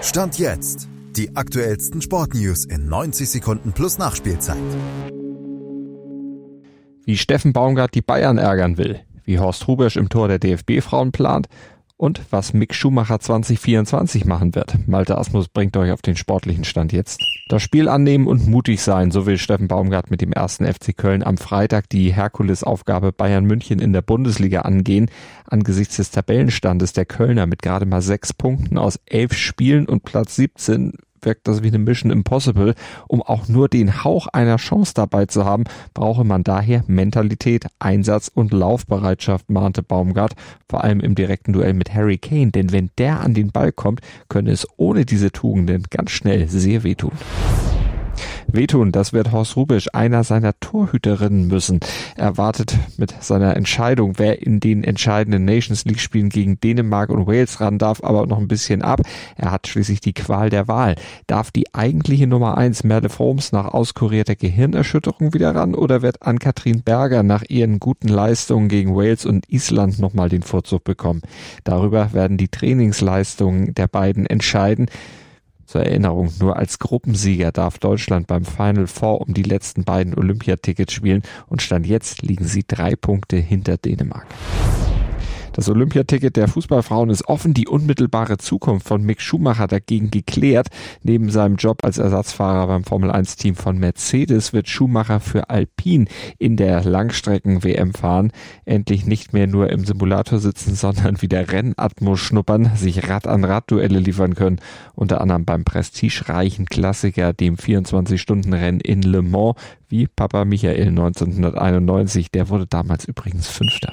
Stand jetzt. Die aktuellsten Sportnews in 90 Sekunden plus Nachspielzeit. Wie Steffen Baumgart die Bayern ärgern will, wie Horst Rubesch im Tor der DFB-Frauen plant und was Mick Schumacher 2024 machen wird. Malte Asmus bringt euch auf den sportlichen Stand jetzt. Das Spiel annehmen und mutig sein, so will Steffen Baumgart mit dem ersten FC Köln am Freitag die Herkulesaufgabe Bayern München in der Bundesliga angehen. Angesichts des Tabellenstandes der Kölner mit gerade mal sechs Punkten aus elf Spielen und Platz 17 wirkt das wie eine Mission Impossible. Um auch nur den Hauch einer Chance dabei zu haben, brauche man daher Mentalität, Einsatz und Laufbereitschaft, mahnte Baumgart, vor allem im direkten Duell mit Harry Kane, denn wenn der an den Ball kommt, könne es ohne diese Tugenden ganz schnell sehr wehtun. Wehtun, das wird Horst Rubisch, einer seiner Torhüterinnen müssen. Er wartet mit seiner Entscheidung, wer in den entscheidenden Nations League Spielen gegen Dänemark und Wales ran darf, aber noch ein bisschen ab. Er hat schließlich die Qual der Wahl. Darf die eigentliche Nummer eins Merle Forms nach auskurierter Gehirnerschütterung wieder ran oder wird Ann-Kathrin Berger nach ihren guten Leistungen gegen Wales und Island nochmal den Vorzug bekommen? Darüber werden die Trainingsleistungen der beiden entscheiden. Zur Erinnerung, nur als Gruppensieger darf Deutschland beim Final Four um die letzten beiden Olympiatickets spielen und stand jetzt liegen sie drei Punkte hinter Dänemark. Das Olympiaticket der Fußballfrauen ist offen. Die unmittelbare Zukunft von Mick Schumacher dagegen geklärt. Neben seinem Job als Ersatzfahrer beim Formel-1-Team von Mercedes wird Schumacher für Alpine in der Langstrecken-WM fahren. Endlich nicht mehr nur im Simulator sitzen, sondern wieder Rennatmo schnuppern, sich Rad-an-Rad-Duelle liefern können. Unter anderem beim prestigereichen Klassiker, dem 24-Stunden-Rennen in Le Mans, wie Papa Michael 1991. Der wurde damals übrigens Fünfter.